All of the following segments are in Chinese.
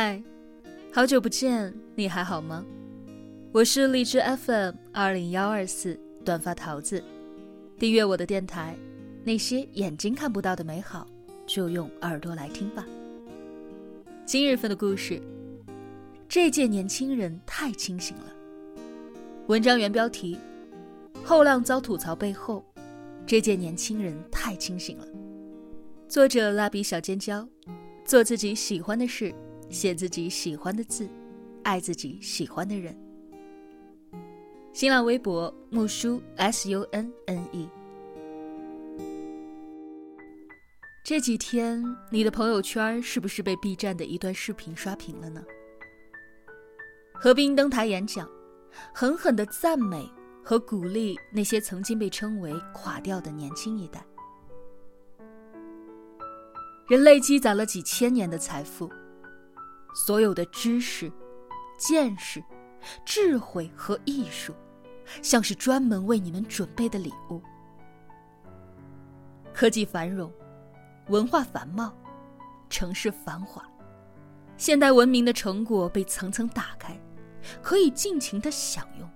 嗨，好久不见，你还好吗？我是荔枝 FM 二零幺二四短发桃子，订阅我的电台，那些眼睛看不到的美好，就用耳朵来听吧。今日份的故事，这届年轻人太清醒了。文章原标题：后浪遭吐槽背后，这届年轻人太清醒了。作者蜡笔小尖椒，做自己喜欢的事。写自己喜欢的字，爱自己喜欢的人。新浪微博木叔 S U N N E。这几天你的朋友圈是不是被 B 站的一段视频刷屏了呢？何冰登台演讲，狠狠的赞美和鼓励那些曾经被称为“垮掉”的年轻一代。人类积攒了几千年的财富。所有的知识、见识、智慧和艺术，像是专门为你们准备的礼物。科技繁荣，文化繁茂，城市繁华，现代文明的成果被层层打开，可以尽情的享用。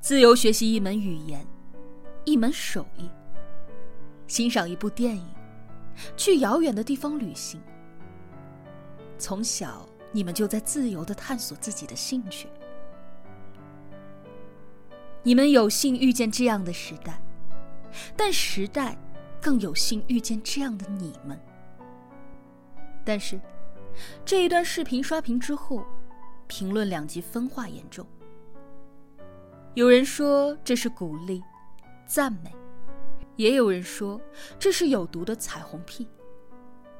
自由学习一门语言，一门手艺，欣赏一部电影，去遥远的地方旅行。从小，你们就在自由的探索自己的兴趣。你们有幸遇见这样的时代，但时代更有幸遇见这样的你们。但是，这一段视频刷屏之后，评论两极分化严重。有人说这是鼓励、赞美，也有人说这是有毒的彩虹屁。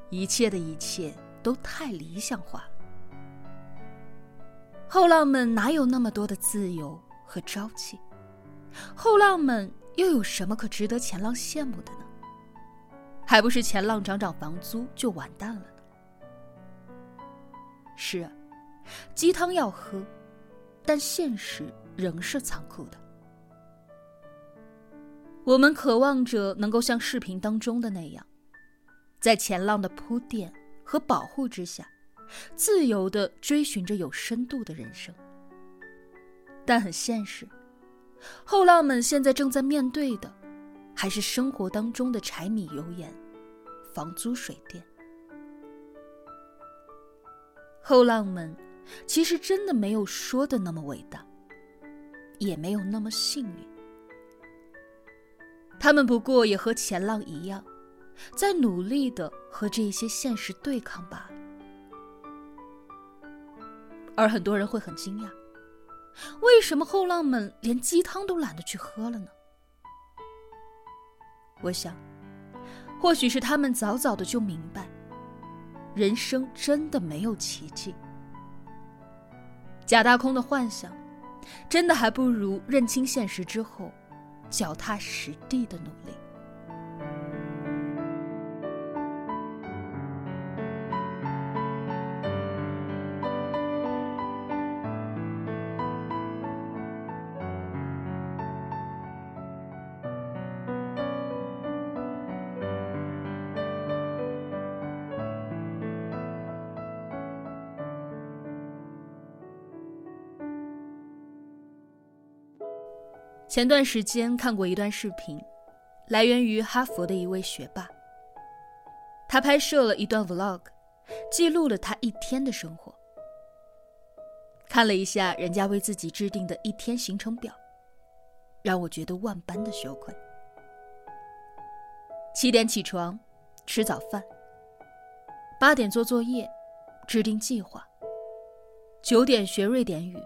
一切的一切。都太理想化了。后浪们哪有那么多的自由和朝气？后浪们又有什么可值得前浪羡慕的呢？还不是前浪涨涨房租就完蛋了呢？是啊，鸡汤要喝，但现实仍是残酷的。我们渴望着能够像视频当中的那样，在前浪的铺垫。和保护之下，自由的追寻着有深度的人生。但很现实，后浪们现在正在面对的，还是生活当中的柴米油盐、房租水电。后浪们其实真的没有说的那么伟大，也没有那么幸运。他们不过也和前浪一样。在努力的和这些现实对抗罢了，而很多人会很惊讶，为什么后浪们连鸡汤都懒得去喝了呢？我想，或许是他们早早的就明白，人生真的没有奇迹，假大空的幻想，真的还不如认清现实之后，脚踏实地的努力。前段时间看过一段视频，来源于哈佛的一位学霸。他拍摄了一段 vlog，记录了他一天的生活。看了一下人家为自己制定的一天行程表，让我觉得万般的羞愧。七点起床，吃早饭；八点做作业，制定计划；九点学瑞典语；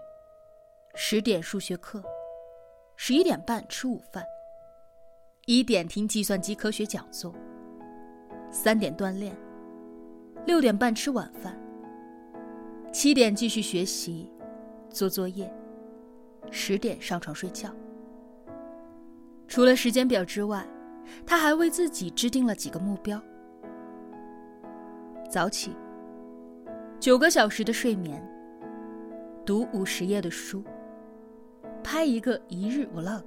十点数学课。十一点半吃午饭，一点听计算机科学讲座，三点锻炼，六点半吃晚饭，七点继续学习，做作业，十点上床睡觉。除了时间表之外，他还为自己制定了几个目标：早起，九个小时的睡眠，读五十页的书。拍一个一日 vlog。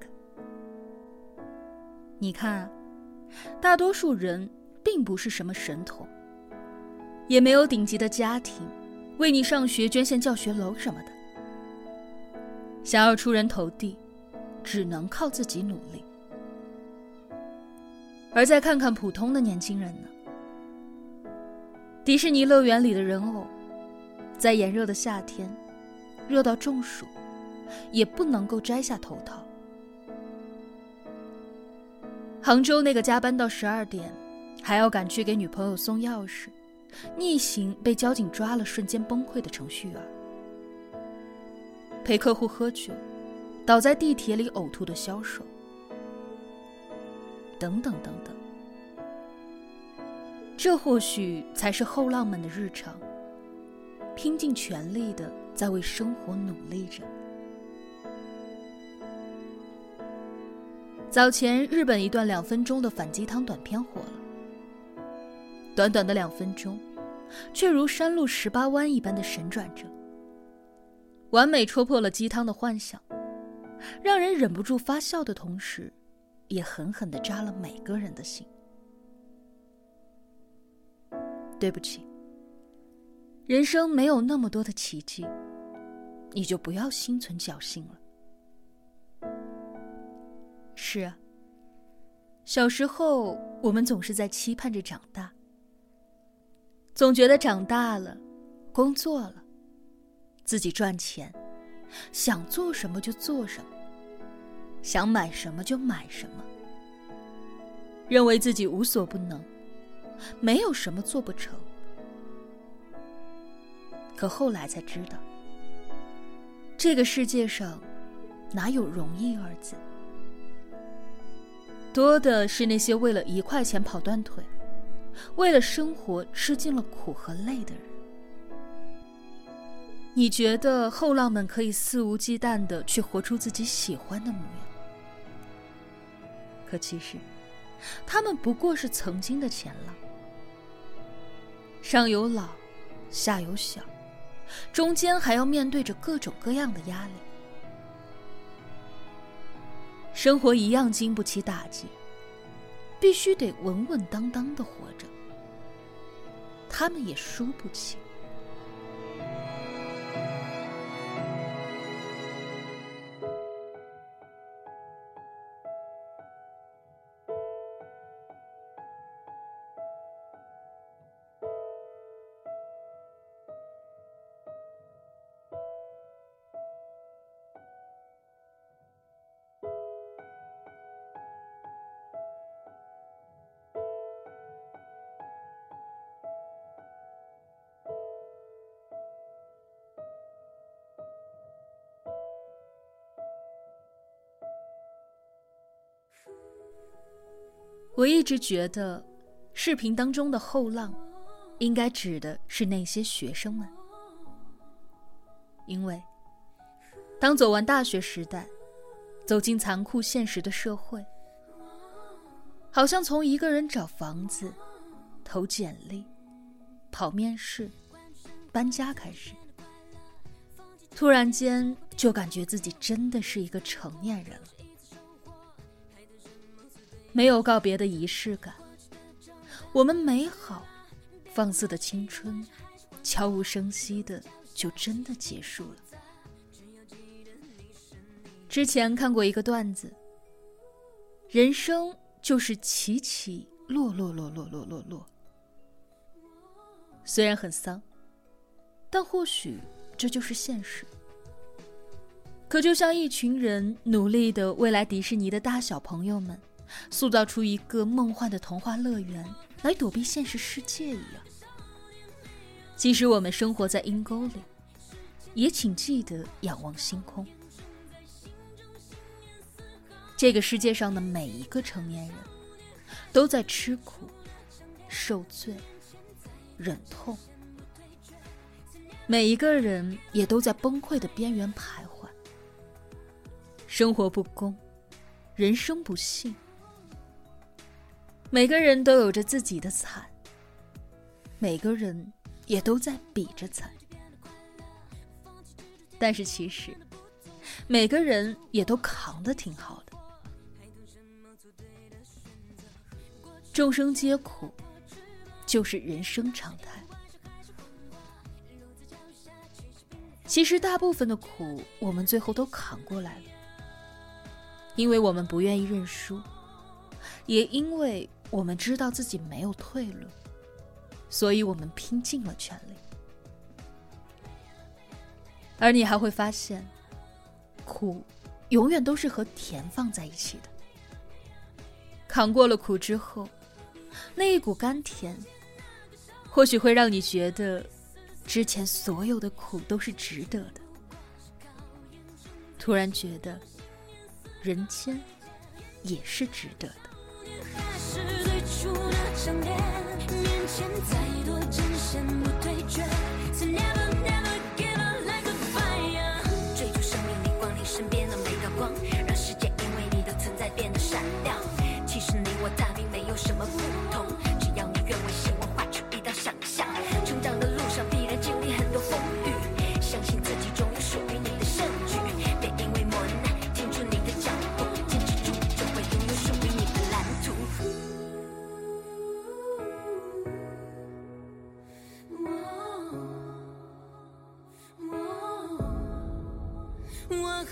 你看，大多数人并不是什么神童，也没有顶级的家庭，为你上学捐献教学楼什么的。想要出人头地，只能靠自己努力。而再看看普通的年轻人呢？迪士尼乐园里的人偶，在炎热的夏天，热到中暑，也不能够摘下头套。杭州那个加班到十二点，还要赶去给女朋友送钥匙，逆行被交警抓了，瞬间崩溃的程序员。陪客户喝酒，倒在地铁里呕吐的销售，等等等等，这或许才是后浪们的日常，拼尽全力的在为生活努力着。早前日本一段两分钟的反鸡汤短片火了，短短的两分钟，却如山路十八弯一般的神转折。完美戳破了鸡汤的幻想，让人忍不住发笑的同时，也狠狠的扎了每个人的心。对不起，人生没有那么多的奇迹，你就不要心存侥幸了。是啊，小时候我们总是在期盼着长大，总觉得长大了，工作了。自己赚钱，想做什么就做什么，想买什么就买什么，认为自己无所不能，没有什么做不成。可后来才知道，这个世界上哪有容易二字？多的是那些为了一块钱跑断腿，为了生活吃尽了苦和累的人。你觉得后浪们可以肆无忌惮的去活出自己喜欢的模样，可其实，他们不过是曾经的前浪，上有老，下有小，中间还要面对着各种各样的压力，生活一样经不起打击，必须得稳稳当当的活着，他们也输不起。我一直觉得，视频当中的后浪，应该指的是那些学生们，因为当走完大学时代，走进残酷现实的社会，好像从一个人找房子、投简历、跑面试、搬家开始，突然间就感觉自己真的是一个成年人了。没有告别的仪式感，我们美好、放肆的青春，悄无声息的就真的结束了。之前看过一个段子，人生就是起起落落落落落落落。虽然很丧，但或许这就是现实。可就像一群人努力的未来迪士尼的大小朋友们。塑造出一个梦幻的童话乐园来躲避现实世界一样。即使我们生活在阴沟里，也请记得仰望星空。这个世界上的每一个成年人，都在吃苦、受罪、忍痛。每一个人也都在崩溃的边缘徘徊。生活不公，人生不幸。每个人都有着自己的惨每个人也都在比着惨。但是其实每个人也都扛的挺好的。众生皆苦就是人生常态。其实大部分的苦我们最后都扛过来了因为我们不愿意认输也因为我们知道自己没有退路，所以我们拼尽了全力。而你还会发现，苦永远都是和甜放在一起的。扛过了苦之后，那一股甘甜，或许会让你觉得。之前所有的苦都是值得的，突然觉得人间也是值得的。出了想念，面前再多艰险不退却。So never never give up like a fire。追逐生命里光临身边的每道光，让世界因为你的存在变得闪亮。其实你我他并没有什么不同。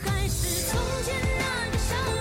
还是从前那个少年。